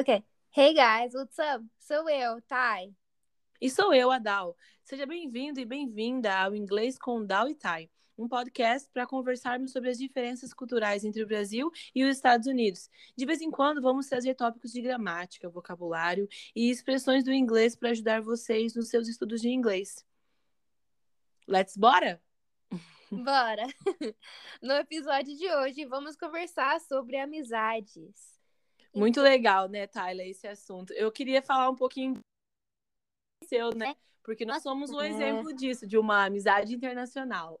Ok. Hey guys, what's up? Sou eu, Thay. E sou eu, a Dal. Seja bem-vindo e bem-vinda ao Inglês com Dal e Thay, um podcast para conversarmos sobre as diferenças culturais entre o Brasil e os Estados Unidos. De vez em quando vamos trazer tópicos de gramática, vocabulário e expressões do inglês para ajudar vocês nos seus estudos de inglês. Let's bora? Bora! No episódio de hoje, vamos conversar sobre amizades. Muito legal, né, Tyler, esse assunto. Eu queria falar um pouquinho seu, né? Porque nós somos um É. exemplo disso, de uma amizade internacional.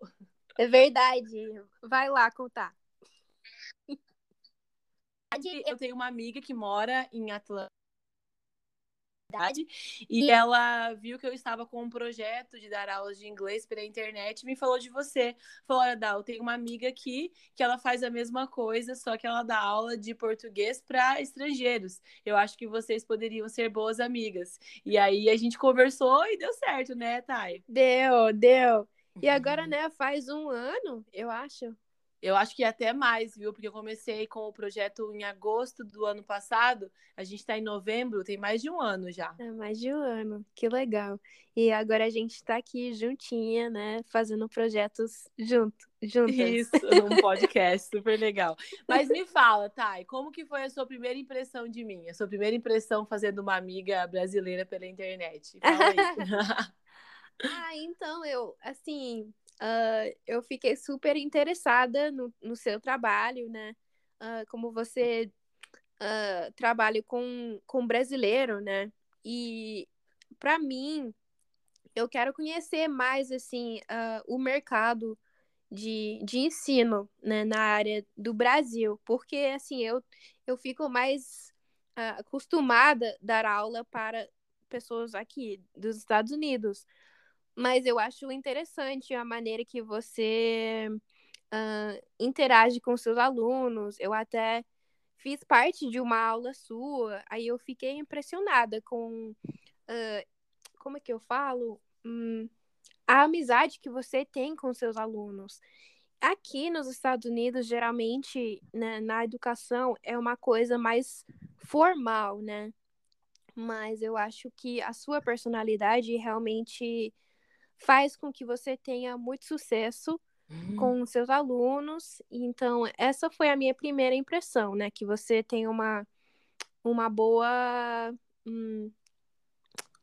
É verdade. Vai lá contar. Eu tenho uma amiga que mora em Atlanta. E ela viu que eu estava com um projeto de dar aulas de inglês pela internet e me falou de você. Falou: Olha, Dal, eu tenho uma amiga aqui que ela faz a mesma coisa, só que ela dá aula de português para estrangeiros. Eu acho que vocês poderiam ser boas amigas. E aí a gente conversou e deu certo, né, Thay? Deu, deu. E agora, né, faz um ano, eu acho. Eu acho que até mais, viu? Porque eu comecei com o projeto em agosto do ano passado. A gente está em novembro, tem mais de um ano já. É mais de um ano. Que legal. E agora a gente tá aqui juntinha, né, fazendo projetos junto, juntas. Isso, num podcast super legal. Mas me fala, Thay, como que foi a sua primeira impressão de mim? A sua primeira impressão fazendo uma amiga brasileira pela internet? Fala aí. Ah, então eu, assim, ah, eu fiquei super interessada no, no seu trabalho, né? Ah, como você ah, trabalha com, com brasileiro, né? E para mim, eu quero conhecer mais, assim, o mercado de, de ensino, né? Na área do Brasil, porque, assim, eu, eu fico mais acostumada a dar aula para pessoas aqui dos Estados Unidos mas eu acho interessante a maneira que você ah, interage com seus alunos. Eu até fiz parte de uma aula sua, aí eu fiquei impressionada com ah, como é que eu falo? Hum, a amizade que você tem com seus alunos. Aqui nos Estados Unidos, geralmente, né, na educação, é uma coisa mais formal, né? Mas eu acho que a sua personalidade realmente faz com que você tenha muito sucesso com os seus alunos. Então, essa foi a minha primeira impressão, né? Que você tem uma, uma boa. hum,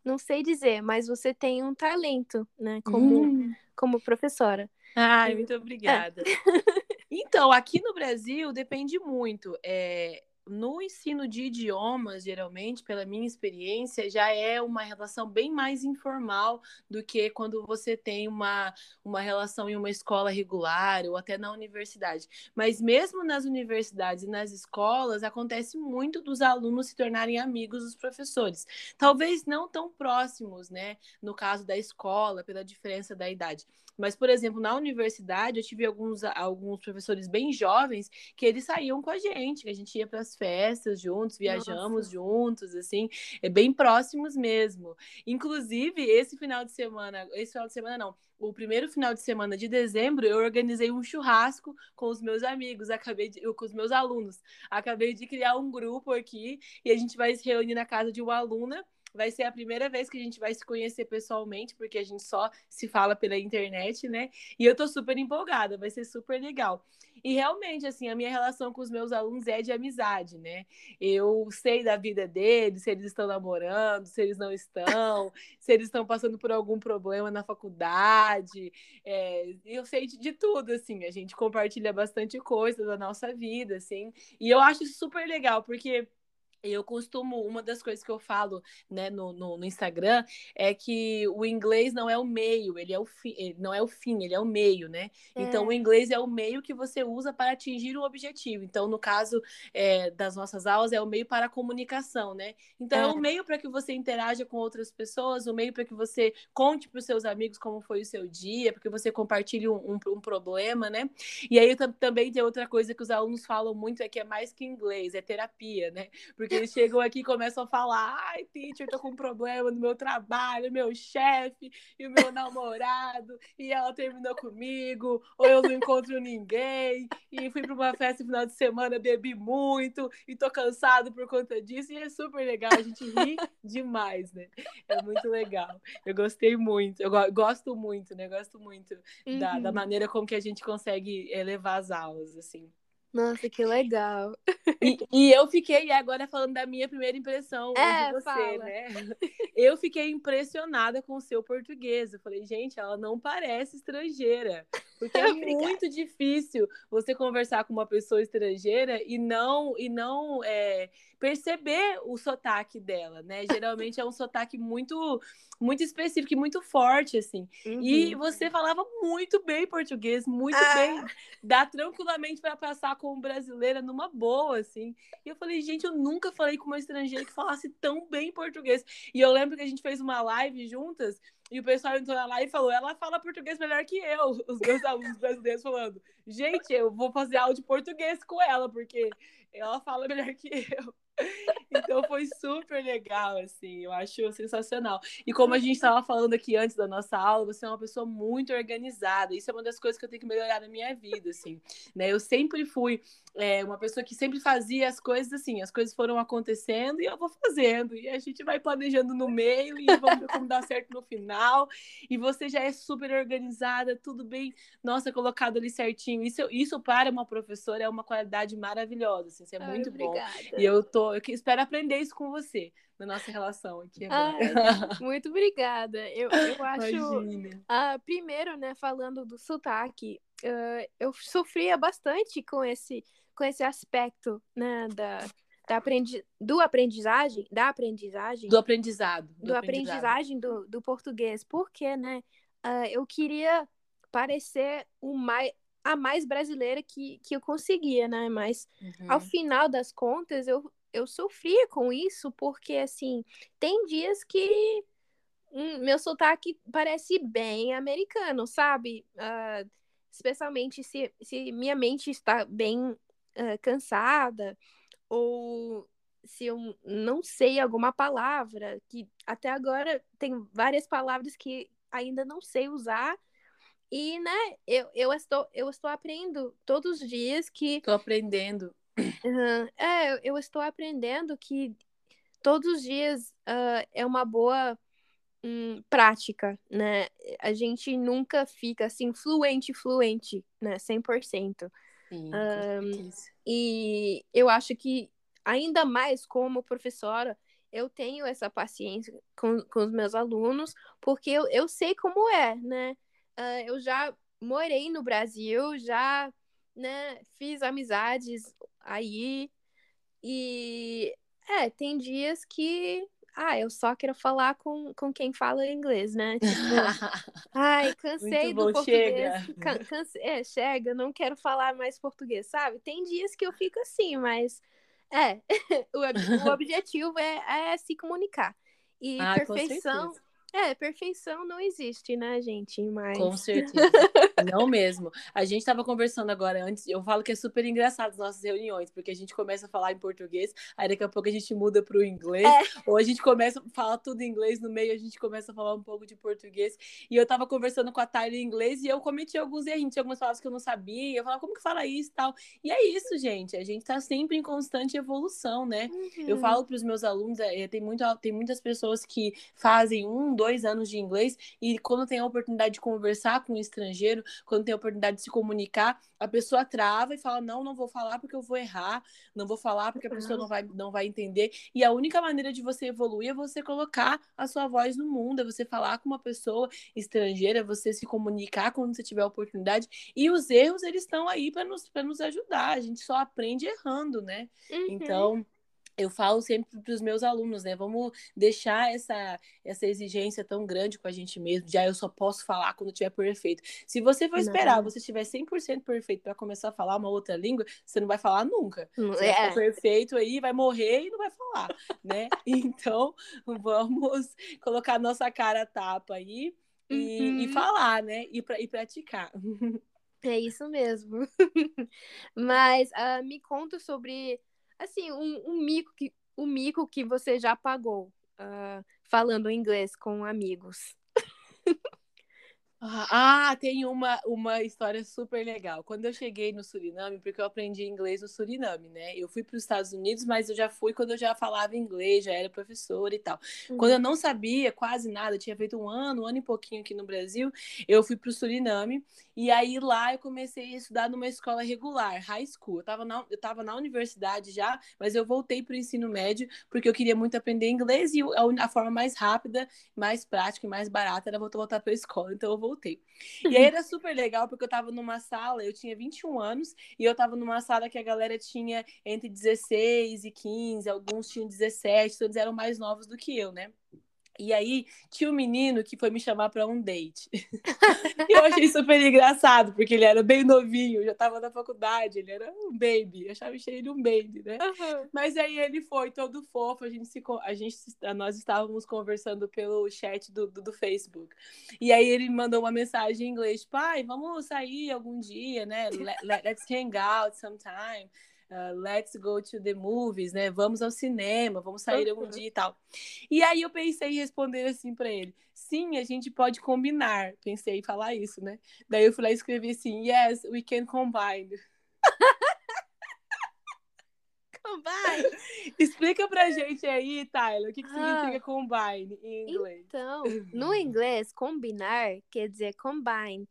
não sei dizer, mas você tem um talento, né? Como, Hum. como professora. Ai, muito obrigada. Então, aqui no Brasil depende muito. É, no ensino de idiomas, geralmente, pela minha experiência, já é uma relação bem mais informal do que quando você tem uma, uma relação em uma escola regular ou até na universidade. Mas mesmo nas universidades e nas escolas, acontece muito dos alunos se tornarem amigos dos professores. Talvez não tão próximos, né? No caso da escola, pela diferença da idade. Mas, por exemplo, na universidade, eu tive alguns, alguns professores bem jovens que eles saíam com a gente, que a gente ia para as festas juntos, viajamos Nossa. juntos, assim, é bem próximos mesmo. Inclusive, esse final de semana, esse final de semana não, o primeiro final de semana de dezembro, eu organizei um churrasco com os meus amigos, acabei de, com os meus alunos. Acabei de criar um grupo aqui e a gente vai se reunir na casa de uma aluna vai ser a primeira vez que a gente vai se conhecer pessoalmente, porque a gente só se fala pela internet, né? E eu tô super empolgada, vai ser super legal. E realmente, assim, a minha relação com os meus alunos é de amizade, né? Eu sei da vida deles, se eles estão namorando, se eles não estão, se eles estão passando por algum problema na faculdade. É, eu sei de, de tudo, assim, a gente compartilha bastante coisa da nossa vida, assim. E eu acho super legal, porque eu costumo, uma das coisas que eu falo né, no, no, no, Instagram é que o inglês não é o meio, ele é o fim, ele não é o fim, ele é o meio, né? É. Então o inglês é o meio que você usa para atingir o objetivo. Então, no caso é, das nossas aulas, é o meio para a comunicação, né? Então, é, é o meio para que você interaja com outras pessoas, o meio para que você conte para os seus amigos como foi o seu dia, para que você compartilhe um, um, um problema, né? E aí também tem outra coisa que os alunos falam muito, é que é mais que inglês, é terapia, né? Porque Porque eles chegam aqui e começam a falar: ai, teacher, tô com um problema no meu trabalho, meu chefe e o meu namorado, e ela terminou comigo, ou eu não encontro ninguém, e fui pra uma festa no final de semana, bebi muito, e tô cansado por conta disso, e é super legal, a gente ri demais, né? É muito legal. Eu gostei muito, eu gosto muito, né? Gosto muito uhum. da, da uhum. maneira como que a gente consegue levar as aulas, assim. Nossa, que legal. E, e, eu fiquei agora falando da minha primeira impressão é, de você, fala. né? Eu fiquei impressionada com o seu português. Eu falei, gente, ela não parece estrangeira. Porque é muito difícil você conversar com uma pessoa estrangeira e não e não é, perceber o sotaque dela, né? Geralmente é um sotaque muito muito específico e muito forte, assim. Uhum. E você falava muito bem português, muito ah. bem. Dá tranquilamente para passar como brasileira numa boa, assim. E eu falei, gente, eu nunca falei com uma estrangeira que falasse tão bem português. E eu lembro que a gente fez uma live juntas e o pessoal entrou lá e falou: ela fala português melhor que eu. Os meus alunos brasileiros falando: gente, eu vou fazer aula de português com ela, porque ela fala melhor que eu. Então foi super legal, assim, eu acho sensacional. E como a gente estava falando aqui antes da nossa aula, você é uma pessoa muito organizada. Isso é uma das coisas que eu tenho que melhorar na minha vida, assim. Né? Eu sempre fui é, uma pessoa que sempre fazia as coisas assim, as coisas foram acontecendo e eu vou fazendo. E a gente vai planejando no meio e vamos ver como dá certo no final. E você já é super organizada, tudo bem, nossa, colocado ali certinho. Isso, isso para uma professora é uma qualidade maravilhosa, assim, isso é muito Ai, bom. E eu tô, eu espero aprender isso com você na nossa relação aqui agora. Ai, muito obrigada. Eu, eu acho, uh, primeiro, né, falando do sotaque, uh, eu sofria bastante com esse, com esse aspecto, né, da, da aprendi do aprendizagem, da aprendizagem, do aprendizado, do, do aprendizagem do, do português, porque, né, uh, eu queria parecer o mais a mais brasileira que, que eu conseguia, né? Mas uhum. ao final das contas eu, eu sofria com isso, porque, assim, tem dias que hum, meu sotaque parece bem americano, sabe? Uh, especialmente se, se minha mente está bem uh, cansada, ou se eu não sei alguma palavra, que até agora tem várias palavras que ainda não sei usar. E, né, eu, eu, estou, eu estou aprendendo todos os dias que. Estou aprendendo. Uhum. É, eu estou aprendendo que todos os dias uh, é uma boa um, prática, né? A gente nunca fica assim fluente, fluente, né? 100%. Sim, um, e eu acho que ainda mais como professora, eu tenho essa paciência com, com os meus alunos, porque eu, eu sei como é, né? Uh, eu já morei no Brasil, já né, fiz amizades aí. E é, tem dias que ah, eu só quero falar com, com quem fala inglês, né? Tipo, ai, cansei bom, do português. Chega. Can, canse, é, chega, não quero falar mais português, sabe? Tem dias que eu fico assim, mas é, o, o objetivo é, é se comunicar. E ah, perfeição é, perfeição não existe, né, gente? Mas... Com certeza. não mesmo. A gente estava conversando agora antes, eu falo que é super engraçado as nossas reuniões, porque a gente começa a falar em português, aí daqui a pouco a gente muda para o inglês, é. ou a gente começa a falar tudo em inglês, no meio a gente começa a falar um pouco de português. E eu estava conversando com a Tyler em inglês e eu cometi alguns erros, tinha algumas palavras que eu não sabia, eu falava, como que fala isso e tal. E é isso, gente, a gente está sempre em constante evolução, né? Uhum. Eu falo para os meus alunos, é, tem, muito, tem muitas pessoas que fazem um, dois anos de inglês e quando tem a oportunidade de conversar com um estrangeiro, quando tem a oportunidade de se comunicar, a pessoa trava e fala: Não, não vou falar porque eu vou errar, não vou falar porque a pessoa não vai, não vai entender. E a única maneira de você evoluir é você colocar a sua voz no mundo, é você falar com uma pessoa estrangeira, você se comunicar quando você tiver a oportunidade. E os erros, eles estão aí para nos, nos ajudar. A gente só aprende errando, né? Uhum. Então eu falo sempre para os meus alunos, né? Vamos deixar essa, essa exigência tão grande com a gente mesmo, já eu só posso falar quando tiver perfeito. Se você for esperar, você estiver 100% perfeito para começar a falar uma outra língua, você não vai falar nunca. Você é. vai perfeito aí, vai morrer e não vai falar, né? Então, vamos colocar nossa cara a tapa aí e, uhum. e falar, né? E, pra, e praticar. É isso mesmo. Mas uh, me conta sobre assim, um, um mico que o mico que você já pagou uh, falando inglês com amigos? Ah, tem uma, uma história super legal. Quando eu cheguei no Suriname, porque eu aprendi inglês no Suriname, né? Eu fui para os Estados Unidos, mas eu já fui quando eu já falava inglês, já era professora e tal. Uhum. Quando eu não sabia quase nada, tinha feito um ano, um ano e pouquinho aqui no Brasil, eu fui para o Suriname. E aí lá eu comecei a estudar numa escola regular, high school. Eu estava na, eu tava na universidade já, mas eu voltei para o ensino médio porque eu queria muito aprender inglês e a, a forma mais rápida, mais prática e mais barata era voltar para a escola. Então eu voltei. E aí era super legal, porque eu tava numa sala, eu tinha 21 anos, e eu tava numa sala que a galera tinha entre 16 e 15, alguns tinham 17, então eles eram mais novos do que eu, né? E aí tinha um menino que foi me chamar para um date. e eu achei super engraçado, porque ele era bem novinho, já estava na faculdade, ele era um baby. Eu achava ele um baby, né? Uhum. Mas aí ele foi todo fofo, a gente se a gente nós estávamos conversando pelo chat do, do, do Facebook. E aí ele mandou uma mensagem em inglês, pai, vamos sair algum dia, né? Let's hang out sometime uh, let's go to the movies, né? Vamos ao cinema, vamos sair algum dia e tal. E aí eu pensei em responder assim para ele: sim, a gente pode combinar. Pensei em falar isso, né? Daí eu fui lá e escrevi assim: yes, we can combine. combine. Explica pra gente aí, Tyler, o que, que ah, significa combine em inglês. Então, no inglês, combinar quer dizer combine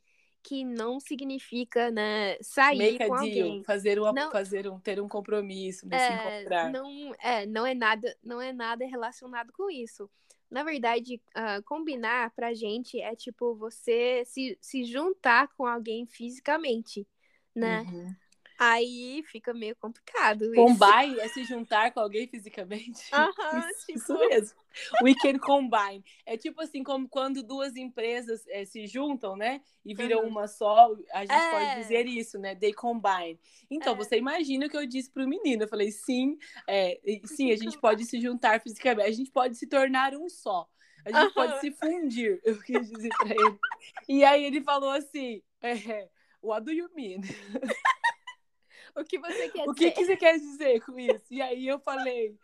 que não significa, né, sair Make com a deal, alguém. fazer um, não, fazer um, ter um compromisso, né, é, se encontrar. Não, é, não é nada, não é nada relacionado com isso. Na verdade, uh, combinar pra gente é tipo você se, se juntar com alguém fisicamente, né? Uhum. Aí fica meio complicado. Combine é se juntar com alguém fisicamente. Aham, isso, tipo... isso mesmo. We can combine. É tipo assim, como quando duas empresas é, se juntam, né? E viram uhum. uma só, a gente é. pode dizer isso, né? They combine. Então, é. você imagina o que eu disse pro menino. Eu falei, sim, é, sim, a gente pode se juntar fisicamente, a gente pode se tornar um só. A gente uhum. pode se fundir, eu quis dizer pra ele. E aí ele falou assim: é, What do you mean? o que você quer o que, que você quer dizer com isso? E aí eu falei,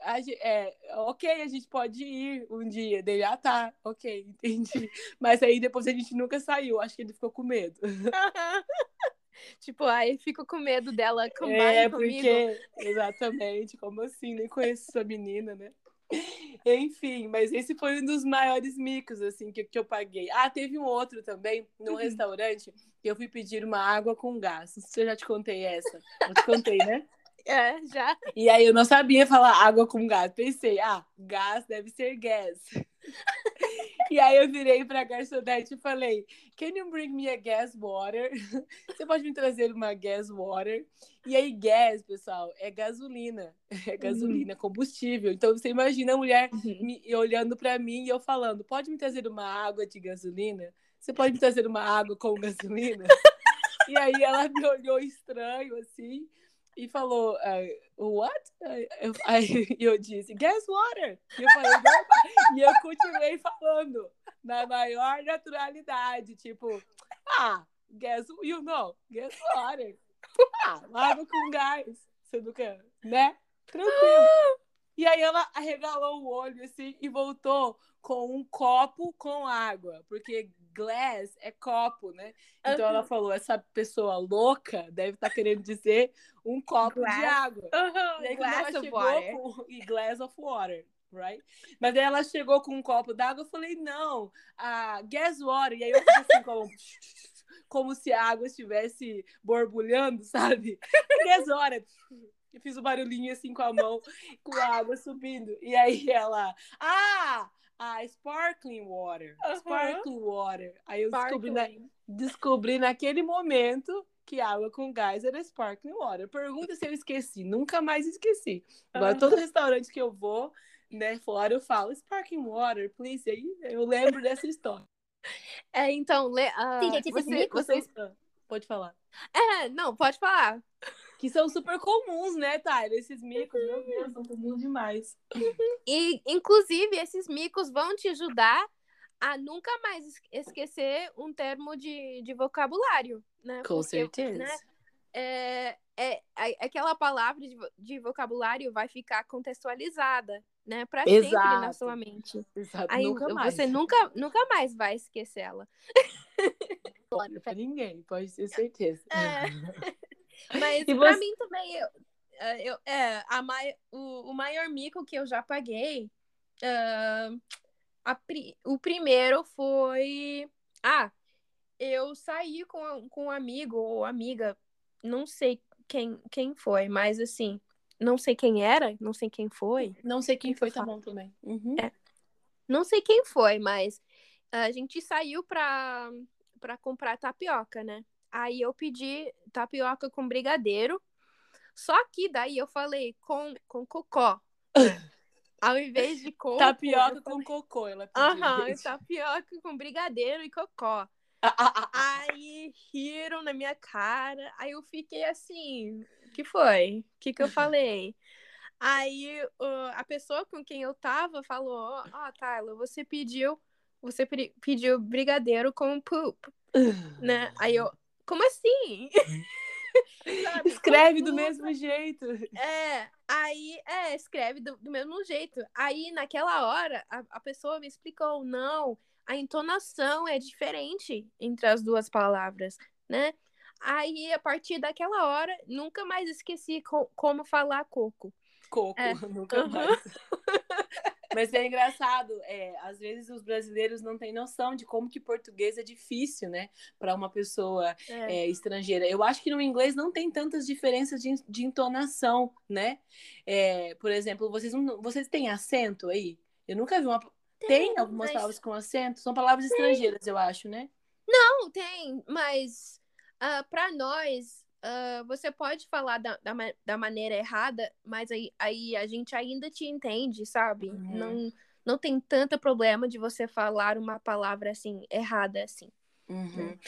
a, é, ok, a gente pode ir um dia. Dele, ah, tá, ok, entendi. Mas aí depois a gente nunca saiu, acho que ele ficou com medo. tipo, aí fico com medo dela combine é, comigo. Porque, exatamente, como assim? Nem conheço essa menina, né? Enfim, mas esse foi um dos maiores micos, assim, que, que eu paguei. Ah, teve um outro também, num uhum. restaurante, que eu fui pedir uma água com gás. Não sei se eu já te contei essa. Eu te contei, né? É, já. E aí eu não sabia falar água com gás. Pensei, ah, gás deve ser gas. E aí eu virei pra garçonete e falei, can you bring me a gas water? Você pode me trazer uma gas water? E aí gas, pessoal, é gasolina. É gasolina, uhum. combustível. Então você imagina a mulher uhum. me, olhando para mim e eu falando, pode me trazer uma água de gasolina? Você pode me trazer uma água com gasolina? e aí ela me olhou estranho, assim e falou, uh, what? Eu, eu disse, guess water. E eu falei, e eu continuei falando na maior naturalidade, tipo, ah, guess, you know, guess water. Ah, água com gás. Você nunca, né? Tranquilo. E aí ela arregalou o olho assim e voltou com um copo com água, porque glass é copo, né? Então uhum. ela falou: essa pessoa louca deve estar tá querendo dizer um copo glass. de água. Uhum. E aí, glass ela chegou com e glass of water. Right? Mas aí ela chegou com um copo d'água, eu falei, não, a uh, gas water. E aí eu fiz assim, como, como se a água estivesse borbulhando, sabe? Gas water. E fiz o um barulhinho assim com a mão, com a água subindo. E aí ela, ah, ah, sparkling water. Uhum. Sparkling water. Aí eu descobri, na, descobri naquele momento que água com gás era sparkling water. Pergunta se eu esqueci. Nunca mais esqueci. Agora, uhum. todo restaurante que eu vou, né, fora, eu falo sparkling water, please. Aí eu lembro dessa história. É, então, le, uh, Sim, gente, você, vocês... Pode falar. É, não, pode falar que são super comuns, né, Tyler? Esses micos, meu Deus, são comuns demais. E, inclusive, esses micos vão te ajudar a nunca mais esquecer um termo de, de vocabulário, né? Com Porque, certeza. Né, é, é, é, aquela palavra de, de vocabulário vai ficar contextualizada, né? Para Exato. sempre na sua mente. Exato, Aí nunca mais. você nunca, nunca mais vai esquecê-la. Olha, pra ninguém, pode ter certeza. É. Mas E pra você- mim também, eu, é, eu- é, a mai, o, o maior mico que eu já paguei, ah, a pri- o primeiro foi. Ah, eu saí com, com um amigo ou amiga, não sei quem, quem foi, mas assim, não sei quem era, não sei quem foi. Não sei quem que foi, tá bom também. Uhum. É. Não sei quem foi, mas a gente saiu pra, pra comprar tapioca, né? Aí eu pedi tapioca com brigadeiro. Só que daí eu falei com, com cocó. Ao invés de coco. Tapioca com falei- cocô, ela pediu. Aham, gente. tapioca com brigadeiro e cocó. Aí riram na minha cara. Aí eu fiquei assim, o que foi? O que, que eu falei? Aí a pessoa com quem eu tava falou: Ó, oh, Tyler, você pediu, você pe- pediu brigadeiro com poop, né? Aí eu, como assim? Sabe, Escreve do mesmo jeito. É, aí, é, escreve do, do mesmo jeito. Aí, naquela hora, a, a pessoa me explicou, não, a entonação é diferente entre as duas palavras, né? Aí, a partir daquela hora, nunca mais esqueci co- como falar coco. Coco, É. nunca mais. Mas é engraçado, é, às vezes os brasileiros não têm noção de como que português é difícil, né, para uma pessoa É. é, estrangeira. Eu acho que no inglês não tem tantas diferenças de, de entonação, né? É, por exemplo, vocês, não, vocês têm acento aí? Eu nunca vi uma. Tem, algumas mas- palavras com acento? São palavras estrangeiras, eu acho, né? Não, tem, mas ah, para nós, ah, você pode falar da, da, da maneira errada, mas aí, aí a gente ainda te entende, sabe? Uhum. Não, não tem tanto problema de você falar uma palavra assim, errada assim. Uhum.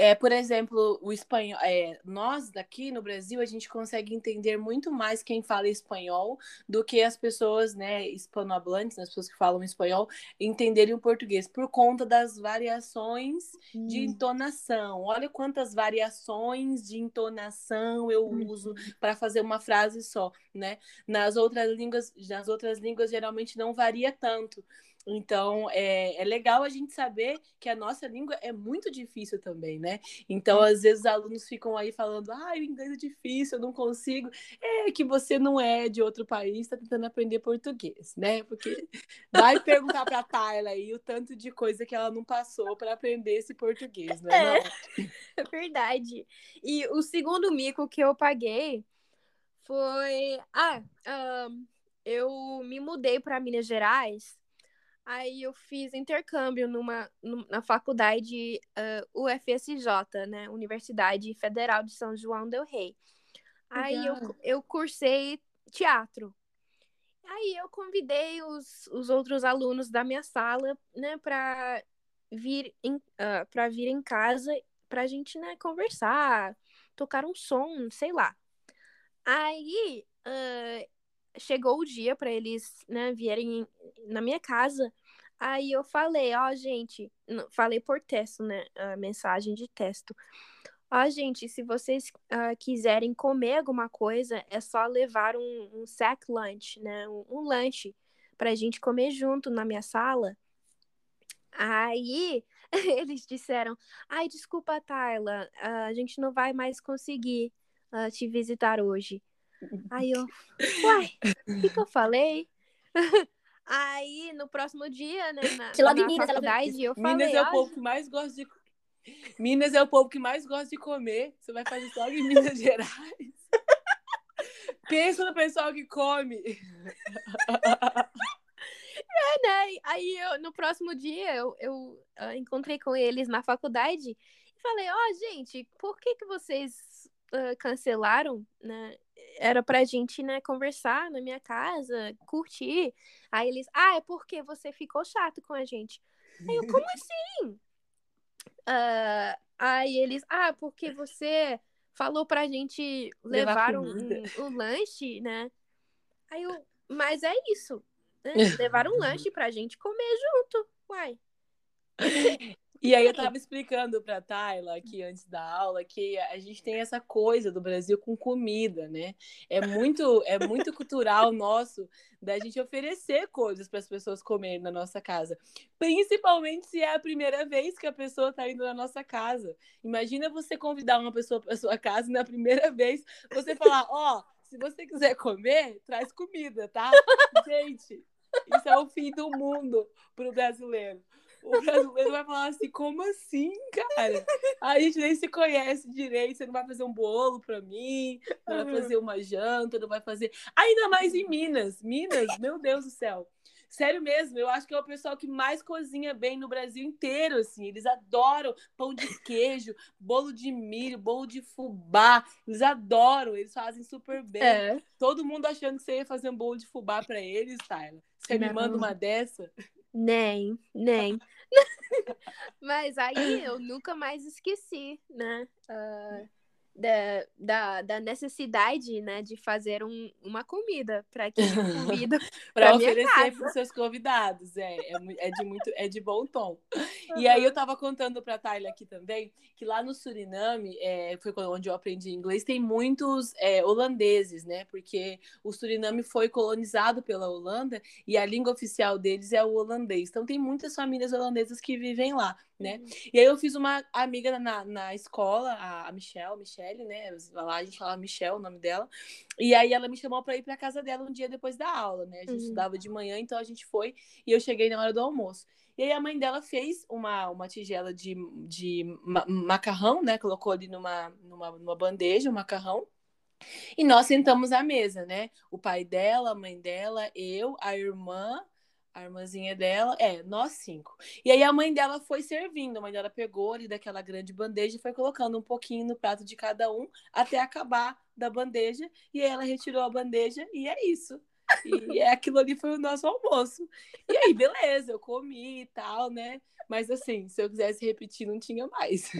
É, por exemplo, o espanhol. É, nós daqui no Brasil a gente consegue entender muito mais quem fala espanhol do que as pessoas, né, hispanohablantes, né, as pessoas que falam espanhol, entenderem o português por conta das variações de entonação. Olha quantas variações de entonação eu uso para fazer uma frase só, né? Nas outras línguas, nas outras línguas geralmente não varia tanto. Então, é, é legal a gente saber que a nossa língua é muito difícil também, né? Então, às vezes, os alunos ficam aí falando, ah, o inglês é difícil, eu não consigo. É que você não é de outro país, está tentando aprender português, né? Porque vai perguntar para a Tayla aí o tanto de coisa que ela não passou para aprender esse português, né? É. Não? É verdade. E o segundo mico que eu paguei foi. Ah, ahn, eu me mudei para Minas Gerais. Aí eu fiz intercâmbio numa, num- na faculdade ah, UFSJ, né? Universidade Federal de São João del Rei. Aí eu, Legal. eu cursei teatro. Aí eu convidei os, os outros alunos da minha sala, né, para vir em, para vir em casa pra gente, né, conversar, tocar um som, sei lá. Aí ah, chegou o dia para eles, né, vierem na minha casa. Aí eu falei, ó, gente, falei por texto, né, a mensagem de texto. Ó, gente, se vocês ah, quiserem comer alguma coisa, é só levar um, um sack lunch, né, um, um lanche pra gente comer junto na minha sala. Aí eles disseram: Ai, desculpa, Tayla, a gente não vai mais conseguir ah, te visitar hoje. Aí eu, uai, o que, que eu falei? Aí no próximo dia, né, na, Que logo em na Minas ela faculdade, eu falei: Minas é o "Ah, povo que mais gosta de. Minas é o povo que mais gosta de comer. Você vai fazer só em Minas Gerais. Pensa no pessoal que come. né? Aí eu, no próximo dia eu, eu ah, encontrei com eles na faculdade e falei, ó, gente, por que que vocês ah, cancelaram, né? Era pra gente, né, conversar na minha casa, curtir. Aí eles, ah, é porque você ficou chato com a gente. Aí eu, como assim? Ah, aí eles, ah, porque você falou pra gente Levar levar um, um, um lanche, né? Aí eu, mas é isso. Né? Levar um lanche pra gente comer junto. Uai. E aí eu tava explicando pra Tayla aqui antes da aula que a gente tem essa coisa do Brasil com comida, né? É muito, é muito cultural nosso da gente oferecer coisas para as pessoas comerem na nossa casa. Principalmente se é a primeira vez que a pessoa tá indo na nossa casa. Imagina você convidar uma pessoa para sua casa e na primeira vez você falar, ó, oh, se você quiser comer, traz comida, tá? Gente, isso é o fim do mundo pro brasileiro o brasileiro vai falar assim, como assim, cara? A gente nem se conhece direito, você não vai fazer um bolo pra mim, não vai fazer uma janta, não vai fazer. Ainda mais em Minas. Minas, meu Deus do céu. Sério mesmo, eu acho que é o pessoal que mais cozinha bem no Brasil inteiro, assim. Eles adoram pão de queijo, bolo de milho, bolo de fubá. Eles adoram, eles fazem super bem. É. Todo mundo achando que você ia fazer um bolo de fubá para eles, Tyler. Você me manda uma dessa? Nem, nem. Mas aí eu nunca mais esqueci, né? Uh, da, da, da, necessidade, né, de fazer um, uma comida para quem convida para oferecer para os seus convidados. É, é, é, de muito, é de bom tom. E aí eu estava contando para a Tayla aqui também que lá no Suriname, é, foi onde eu aprendi inglês, tem muitos é, holandeses, né? Porque o Suriname foi colonizado pela Holanda e a língua oficial deles é o holandês. Então tem muitas famílias holandesas que vivem lá né? Uhum. E aí eu fiz uma amiga na, na escola, a Michelle, Michelle, né? Lá a gente fala Michelle, o nome dela. E aí ela me chamou para ir para casa dela um dia depois da aula, né? A gente uhum. estudava de manhã, então a gente foi e eu cheguei na hora do almoço. E aí a mãe dela fez uma, uma tigela de, de macarrão, né? Colocou ali numa, numa, numa bandeja o macarrão. E nós sentamos à mesa, né? O pai dela, a mãe dela, eu, a irmã, a irmãzinha dela, é, nós cinco. E aí a mãe dela foi servindo, a mãe dela pegou ali daquela grande bandeja e foi colocando um pouquinho no prato de cada um até acabar da bandeja. E aí ela retirou a bandeja e é isso. E é, aquilo ali foi o nosso almoço. E aí, beleza, eu comi e tal, né? Mas assim, se eu quisesse repetir, não tinha mais.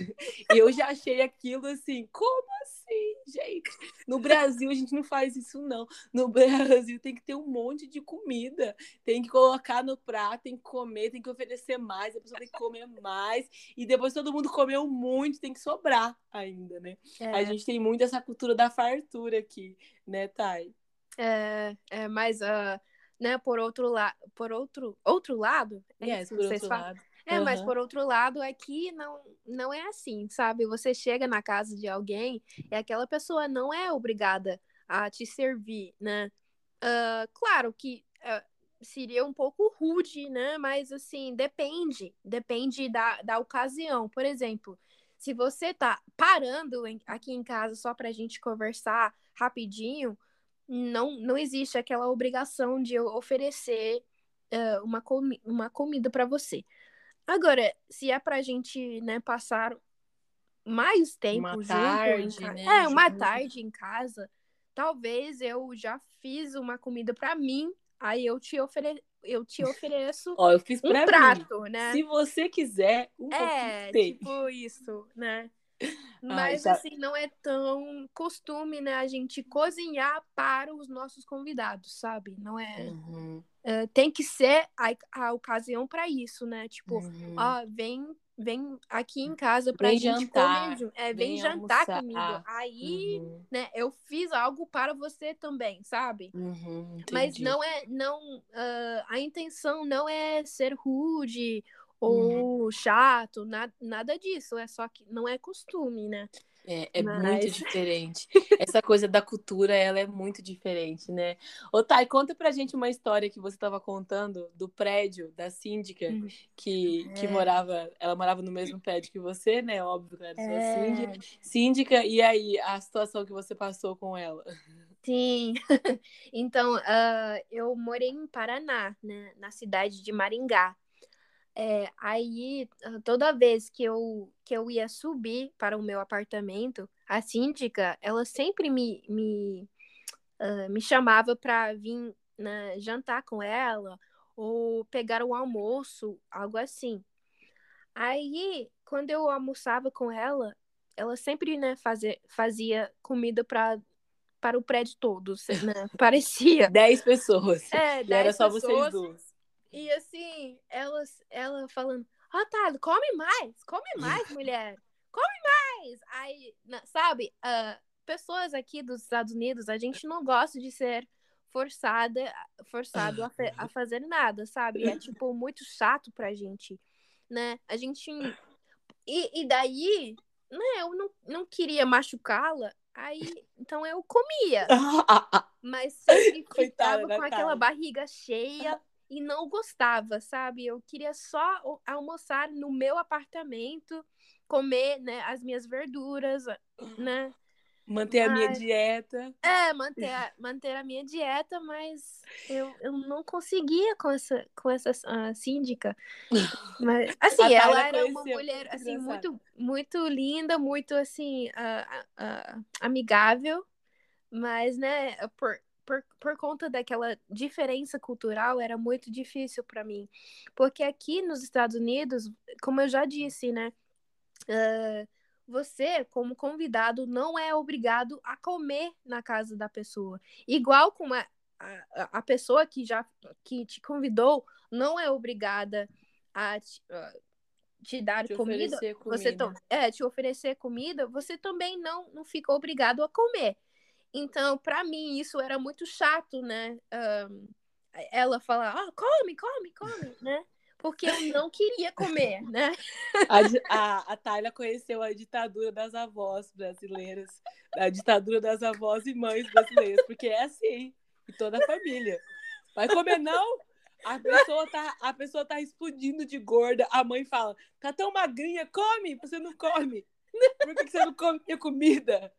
E eu já achei aquilo assim, como assim, gente? No Brasil a gente não faz isso, não. No Brasil tem que ter um monte de comida. Tem que colocar no prato, tem que comer, tem que oferecer mais, a pessoa tem que comer mais. E depois todo mundo comeu muito, tem que sobrar ainda, né? É. A gente tem muito essa cultura da fartura aqui, né, Thay? É, é mas, uh, né, por outro lado, por outro, outro lado, é yes, por outro falam? lado. É, uhum. mas por outro lado, aqui não, não é assim, sabe? Você chega na casa de alguém e aquela pessoa não é obrigada a te servir, né? Uh, claro que uh, seria um pouco rude, né? Mas assim, depende, depende da, da ocasião. Por exemplo, se você tá parando em, aqui em casa só pra gente conversar rapidinho, não, não existe aquela obrigação de eu oferecer uh, uma, comi uma comida para você. Agora, se é pra gente, né, passar mais tempo uma junto, tarde, né? é, uma junto. tarde em casa, talvez eu já fiz uma comida para mim, aí eu te ofere... eu te ofereço Ó, eu fiz um prato, mim. né? Se você quiser, um É, tipo isso, né? Mas Ai, assim, não é tão costume, né, a gente cozinhar para os nossos convidados, sabe? Não é. Uhum. Uh, tem que ser a, a ocasião para isso, né? Tipo, uhum. ó, vem, vem aqui em casa pra vem gente jantar, comer. É, vem, vem jantar almoçar. comigo. Aí, uhum. né, eu fiz algo para você também, sabe? Uhum, Mas não é, não, uh, a intenção não é ser rude ou uhum. chato, na, nada disso. É só que não é costume, né? É, é Mas... muito diferente. Essa coisa da cultura, ela é muito diferente, né? Ô, Thay, conta pra gente uma história que você estava contando do prédio da síndica, hum. que, que é. morava, ela morava no mesmo prédio que você, né? Óbvio que era sua é. síndica. Síndica, e aí, a situação que você passou com ela? Sim, então, uh, eu morei em Paraná, né? Na cidade de Maringá. É, aí, toda vez que eu, que eu ia subir para o meu apartamento, a síndica, ela sempre me, me, uh, me chamava para vir né, jantar com ela ou pegar o almoço, algo assim. Aí, quando eu almoçava com ela, ela sempre né, fazia, fazia comida para para o prédio todo, né? Parecia. Dez pessoas. É, dez e era só pessoas. vocês duas. E assim, ela, ela falando, ah, tá, come mais, come mais, mulher, come mais. Aí, sabe, uh, pessoas aqui dos Estados Unidos, a gente não gosta de ser forçada, forçado a, a fazer nada, sabe? É, tipo, muito chato pra gente, né? A gente... E, e daí, né, eu não, não queria machucá-la, aí, então eu comia. Mas sempre ficava com aquela barriga cheia e não gostava, sabe? Eu queria só almoçar no meu apartamento, comer, né, as minhas verduras, né? Manter mas... a minha dieta. É, manter a, manter a minha dieta, mas eu, eu não conseguia com essa, com essa uh, síndica. Mas, assim, ela era uma mulher, assim, muito, muito linda, muito, assim, uh, uh, amigável, mas, né, por, por, por conta daquela diferença cultural, era muito difícil para mim. Porque aqui nos Estados Unidos, como eu já disse, né, uh, você, como convidado, não é obrigado a comer na casa da pessoa. Igual com a, a, a pessoa que já que te convidou não é obrigada a te, uh, te dar te comida, comida, você é te oferecer comida, você também não não fica obrigado a comer. Então, para mim isso era muito chato, né? Um, ela falar, ah, come, come, come, né? porque eu não queria comer, né? A, a, a Thalia conheceu a ditadura das avós brasileiras, a ditadura das avós e mães brasileiras, porque é assim, em toda a família. Vai comer não? A pessoa tá, a pessoa tá explodindo de gorda, a mãe fala, tá tão magrinha, come, você não come. Por que você não come minha comida?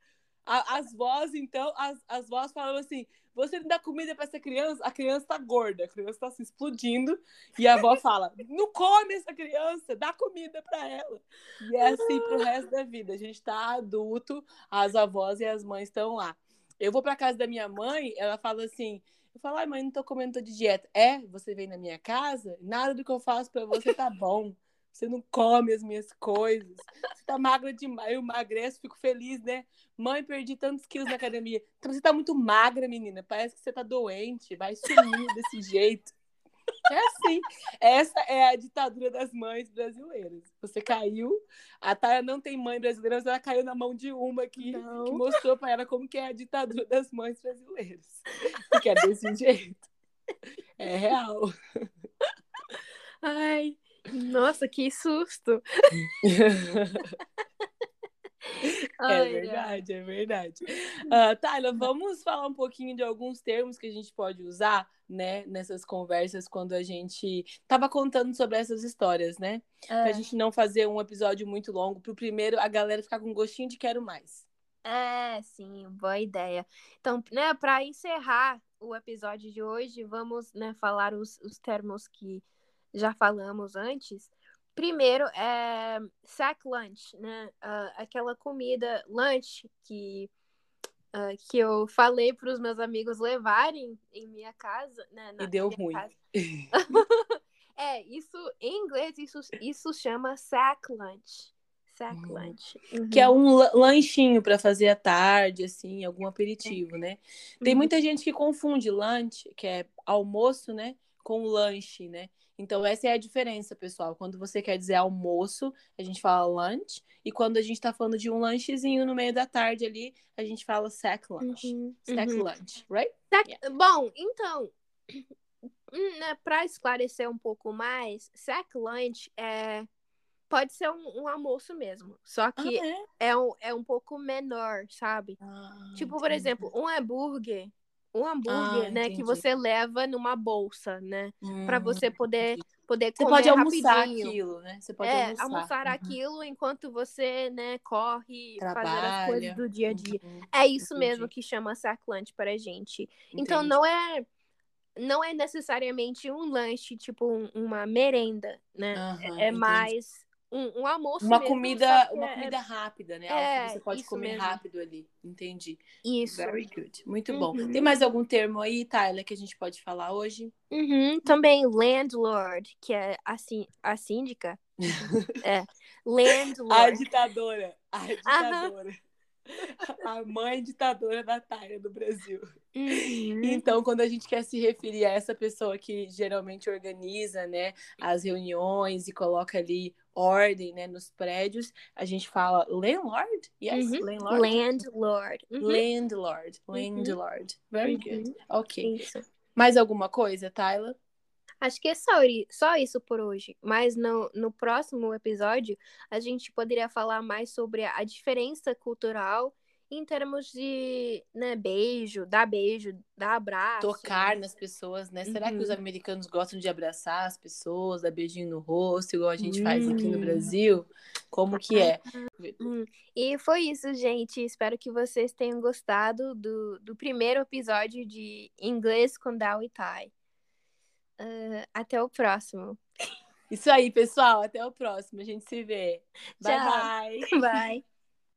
A, as vós, então, as, as vós falam assim: você não dá comida para essa criança, a criança tá gorda, a criança tá se explodindo, e a avó fala: não come essa criança, dá comida para ela. E é assim pro resto da vida. A gente tá adulto, as avós e as mães estão lá. Eu vou para casa da minha mãe, ela fala assim: eu falo, ai, mãe, não tô comendo, tô de dieta. É, você vem na minha casa, nada do que eu faço para você tá bom. Você não come as minhas coisas. Você tá magra demais. Eu emagreço, fico feliz, né? Mãe, perdi tantos quilos na academia. Então você tá muito magra, menina. Parece que você tá doente. Vai sumir desse jeito. É assim. Essa é a ditadura das mães brasileiras. Você caiu. A Taya não tem mãe brasileira, mas ela caiu na mão de uma que, que mostrou para ela como que é a ditadura das mães brasileiras. Porque é desse jeito. É real. Ai, nossa, que susto! é verdade, é verdade. Uh, Tyler, vamos falar um pouquinho de alguns termos que a gente pode usar, né, nessas conversas quando a gente tava contando sobre essas histórias, né? É. Pra gente não fazer um episódio muito longo, pro primeiro a galera ficar com gostinho de quero mais. É, sim, boa ideia. Então, né, para encerrar o episódio de hoje, vamos, né, falar os, os termos que já falamos antes. Primeiro é sack lunch, né? Uh, aquela comida lunch que uh, que eu falei para os meus amigos levarem em minha casa, né? e deu ruim. é, isso em inglês isso isso chama sack lunch. Sack uhum. lunch. Uhum. Que é um lanchinho para fazer à tarde, assim, algum aperitivo, né? Tem uhum. muita gente que confunde lunch, que é almoço, né? Com lanche, né? Então, essa é a diferença, pessoal. Quando você quer dizer almoço, a gente fala lunch. E quando a gente está falando de um lanchezinho no meio da tarde ali, a gente fala sack lunch. Uhum, sack uhum. lunch, right? Yeah. Bom, então, hum, né, para esclarecer um pouco mais, sack lunch é pode ser um, um, almoço mesmo. Só que ah, é? É, um, é um pouco menor, sabe? Ah, tipo, por exemplo, um hambúrguer um hambúrguer, ah, né, entendi. que você leva numa bolsa, né, hum, para você poder poder você pode almoçar rapidinho. aquilo, né? Você pode é, almoçar, almoçar uhum. aquilo enquanto você, né, corre, Trabalha. fazer as coisas do dia a dia. Uhum. É isso entendi. mesmo que chama sack lunch para gente. Entendi. Então não é não é necessariamente um lanche, tipo um, uma merenda, né? Uhum, é mais um, um almoço uma mesmo, comida uma é, comida rápida né? É, Algo que você pode comer mesmo. rápido ali. Entendi. Isso. Very good. Muito uhum. bom tem mais algum termo aí Tyler que a gente pode falar hoje? Uhum. também landlord que é assim a síndica. É. Landlord. A ditadora. A ditadora a mãe ditadora da Taia do Brasil. Uhum. Então, quando a gente quer se referir a essa pessoa que geralmente organiza, né, as reuniões e coloca ali ordem, né, nos prédios, a gente fala landlord? Yes, Uhum. landlord. Landlord. Uhum. Landlord. Landlord. Very Uhum. good. Ok. Isso. Mais alguma coisa, Tyler? Acho que é só, isso por hoje. Mas no, no próximo episódio, a gente poderia falar mais sobre a diferença cultural em termos de né, beijo, dar beijo, dar abraço. Tocar nas pessoas, né? Será que os Uhum. americanos gostam de abraçar as pessoas, dar beijinho no rosto, igual a gente faz aqui no Hum. Brasil? Como que é? Hum, E foi isso, gente. Espero que vocês tenham gostado do, do primeiro episódio de Inglês com Dao e Tai. Ah, até o próximo. Isso aí, pessoal. Até o próximo. A gente se vê. Bye, Tchau. bye. Bye.